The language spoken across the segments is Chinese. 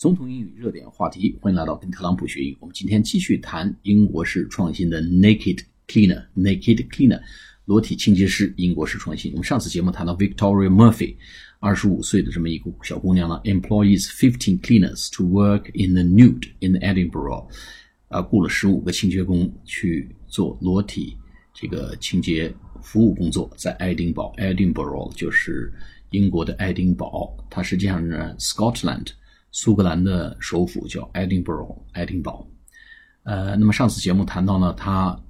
总统英语热点话题，欢迎来到跟特朗普学英语。我们今天继续谈英国式创新的 Naked Cleaner，Naked Cleaner，裸体清洁师，英国式创新。我们上次节目谈到 Victoria Murphy，二十五岁的这么一个小姑娘呢，employs fifteen cleaners to work in the nude in Edinburgh，啊，雇了十五个清洁工去做裸体这个清洁服务工作，在爱丁堡，Edinburgh 就是英国的爱丁堡，它实际上是 Scotland。苏格兰的首府叫 Edinburgh，爱丁堡。呃，那么上次节目谈到呢，他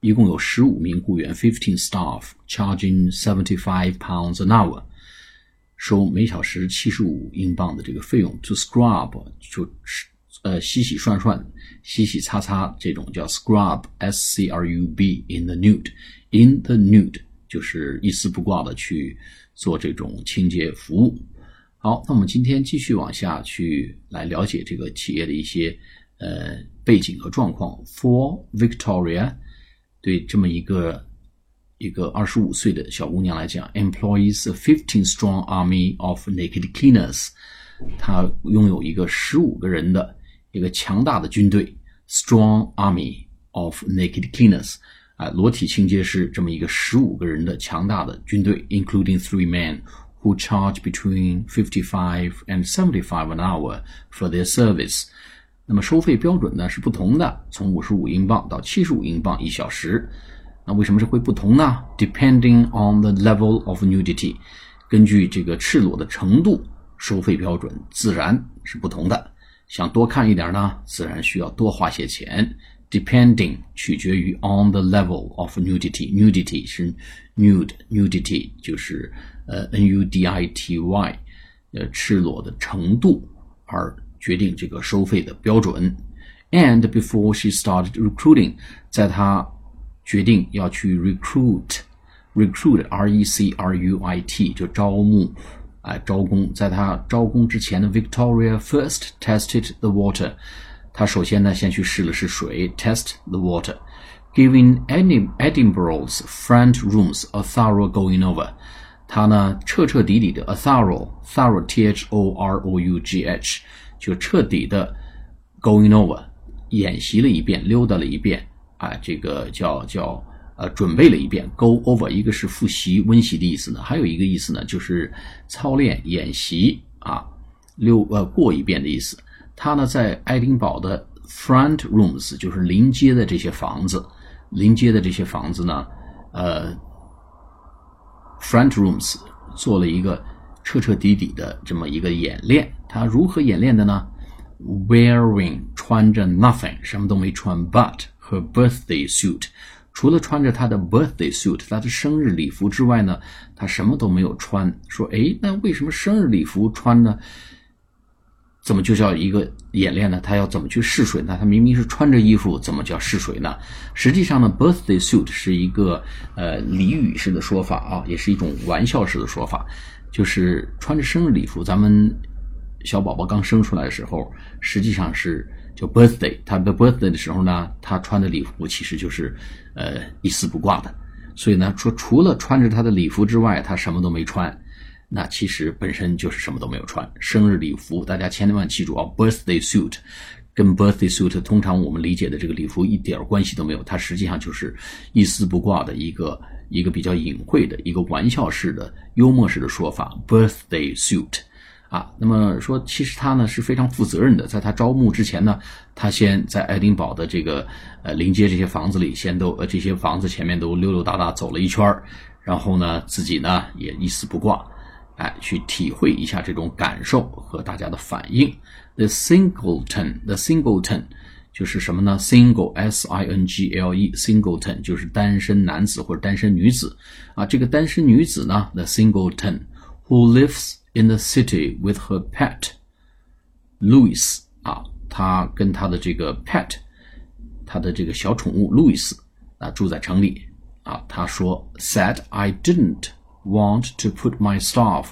一共有十五名雇员，fifteen staff，charging seventy five pounds an hour，收每小时七十五英镑的这个费用。To scrub 就是呃洗洗涮涮、洗洗擦擦这种叫 scrub，s c r u b in the nude，in the nude 就是一丝不挂的去做这种清洁服务。好，那我们今天继续往下去来了解这个企业的一些呃背景和状况。For Victoria，对这么一个一个二十五岁的小姑娘来讲，employs a fifteen strong army of naked cleaners，她拥有一个十五个人的一个强大的军队，strong army of naked cleaners，啊，裸体清洁师这么一个十五个人的强大的军队，including three men。Who charge between fifty-five and seventy-five an hour for their service。那么收费标准呢是不同的，从五十五英镑到七十五英镑一小时。那为什么是会不同呢？Depending on the level of nudity，根据这个赤裸的程度，收费标准自然是不同的。想多看一点呢，自然需要多花些钱。Depending 取决于 on the level of nudity，nudity 是 nude，nudity 就是呃，n u d i t y，呃，赤裸的程度而决定这个收费的标准。And before she started recruiting，在她决定要去 recruit，recruit，r e c r u i t，就招募，哎，招工。在她招工之前呢，Victoria first tested the water， 他首先呢先去试了试水，test the water，giving any Edinburgh's front rooms a thorough going over。他呢，彻彻底底的 a thorough，thorough t h o r o u g h，就彻底的 going over，演习了一遍，溜达了一遍，啊，这个叫叫呃，准备了一遍 go over，一个是复习、温习的意思呢，还有一个意思呢，就是操练、演习啊，溜呃过一遍的意思。他呢，在爱丁堡的 front rooms，就是临街的这些房子，临街的这些房子呢，呃。Front rooms 做了一个彻彻底底的这么一个演练，他如何演练的呢？Wearing 穿着 nothing 什么都没穿，but her birthday suit 除了穿着她的 birthday suit 她的生日礼服之外呢，她什么都没有穿。说，哎，那为什么生日礼服穿呢？怎么就叫一个演练呢？他要怎么去试水呢？他明明是穿着衣服，怎么叫试水呢？实际上呢，birthday suit 是一个呃俚语式的说法啊，也是一种玩笑式的说法，就是穿着生日礼服。咱们小宝宝刚生出来的时候，实际上是叫 birthday，他的 birthday 的时候呢，他穿的礼服其实就是呃一丝不挂的。所以呢，说除了穿着他的礼服之外，他什么都没穿。那其实本身就是什么都没有穿，生日礼服，大家千万记住啊，birthday suit，跟 birthday suit 通常我们理解的这个礼服一点关系都没有，它实际上就是一丝不挂的一个一个比较隐晦的一个玩笑式的幽默式的说法，birthday suit，啊，那么说其实他呢是非常负责任的，在他招募之前呢，他先在爱丁堡的这个呃临街这些房子里先都呃这些房子前面都溜溜达达走了一圈然后呢自己呢也一丝不挂。哎，去体会一下这种感受和大家的反应。The singleton，the singleton 就是什么呢？Single，S-I-N-G-L-E，singleton 就是单身男子或者单身女子啊。这个单身女子呢，the singleton who lives in the city with her pet，Louis 啊，她跟她的这个 pet，她的这个小宠物 Louis 啊，住在城里啊。她说，said I didn't。Want to put my staff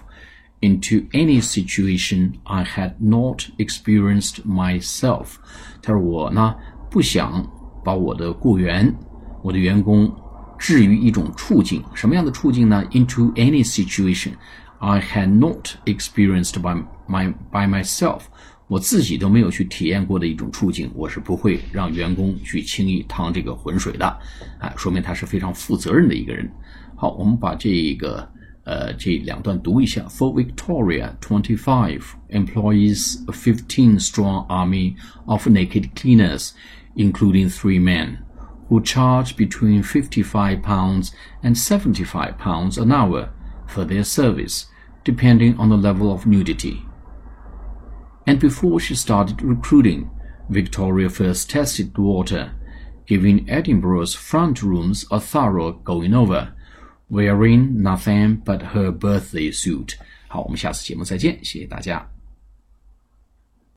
into any situation I had not experienced myself。他说我呢不想把我的雇员、我的员工置于一种处境，什么样的处境呢？Into any situation I had not experienced by my by myself。我自己都没有去体验过的一种处境，我是不会让员工去轻易趟这个浑水的，啊，说明他是非常负责任的一个人。好，我们把这个呃这两段读一下。For Victoria, twenty-five employees a fifteen-strong army of naked cleaners, including three men, who charge between fifty-five pounds and seventy-five pounds an hour for their service, depending on the level of nudity. And before she started recruiting, Victoria first tested the water, giving Edinburgh's front rooms a thorough going over, Wearing nothing but her birthday suit. 好，我们下次节目再见，谢谢大家。